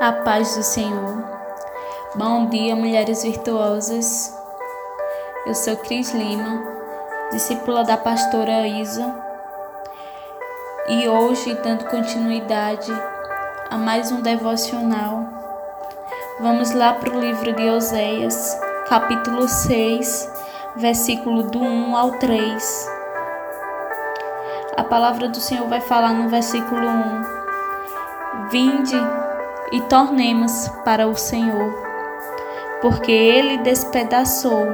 A paz do Senhor. Bom dia, mulheres virtuosas. Eu sou Cris Lima, discípula da pastora Isa, e hoje, dando continuidade a mais um devocional, vamos lá para o livro de Oséias, capítulo 6, versículo do 1 ao 3. A palavra do Senhor vai falar no versículo 1: Vinde e tornemos para o Senhor, porque ele despedaçou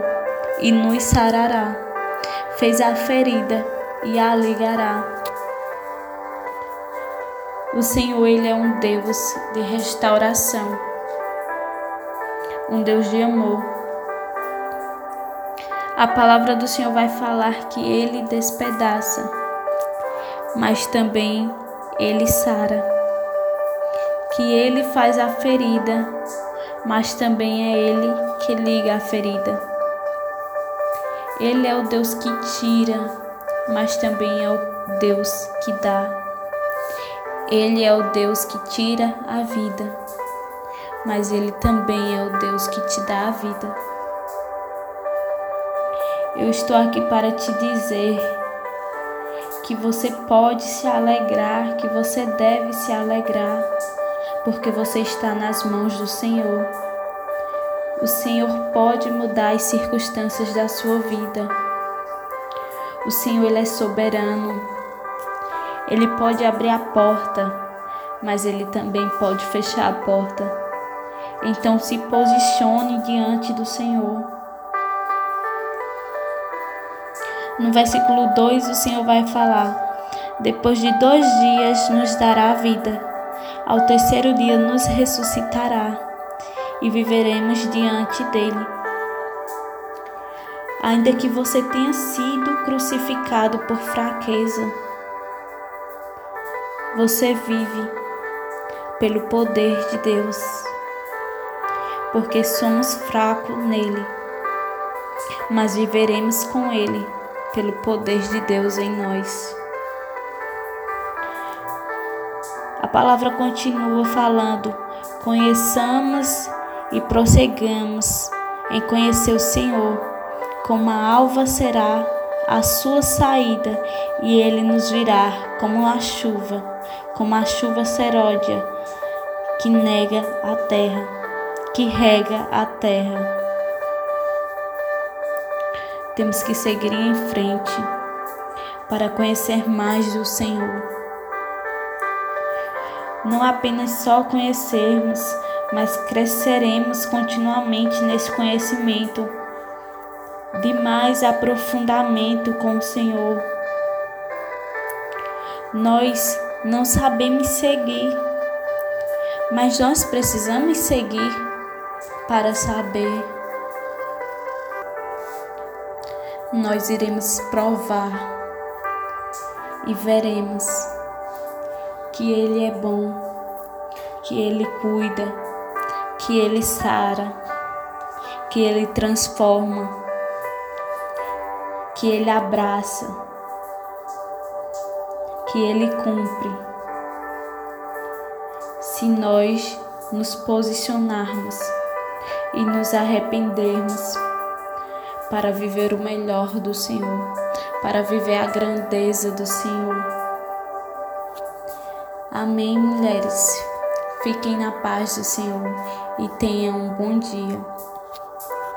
e nos sarará, fez a ferida e a ligará. O Senhor, ele é um Deus de restauração, um Deus de amor. A palavra do Senhor vai falar que ele despedaça, mas também ele sara que ele faz a ferida, mas também é ele que liga a ferida. Ele é o Deus que tira, mas também é o Deus que dá. Ele é o Deus que tira a vida, mas ele também é o Deus que te dá a vida. Eu estou aqui para te dizer que você pode se alegrar, que você deve se alegrar porque você está nas mãos do Senhor. O Senhor pode mudar as circunstâncias da sua vida. O Senhor ele é soberano. Ele pode abrir a porta, mas ele também pode fechar a porta. Então se posicione diante do Senhor. No versículo 2, o Senhor vai falar: Depois de dois dias nos dará a vida ao terceiro dia nos ressuscitará e viveremos diante dele. Ainda que você tenha sido crucificado por fraqueza, você vive pelo poder de Deus, porque somos fracos nele, mas viveremos com ele pelo poder de Deus em nós. A palavra continua falando: conheçamos e prosseguamos em conhecer o Senhor, como a alva será a sua saída, e ele nos virá como a chuva, como a chuva seródia que nega a terra, que rega a terra. Temos que seguir em frente para conhecer mais do Senhor não apenas só conhecermos, mas cresceremos continuamente nesse conhecimento de mais aprofundamento com o Senhor. Nós não sabemos seguir, mas nós precisamos seguir para saber. Nós iremos provar e veremos que Ele é bom, que Ele cuida, que Ele sara, que Ele transforma, que Ele abraça, que Ele cumpre. Se nós nos posicionarmos e nos arrependermos para viver o melhor do Senhor, para viver a grandeza do Senhor. Amém, mulheres. Fiquem na paz do Senhor e tenham um bom dia.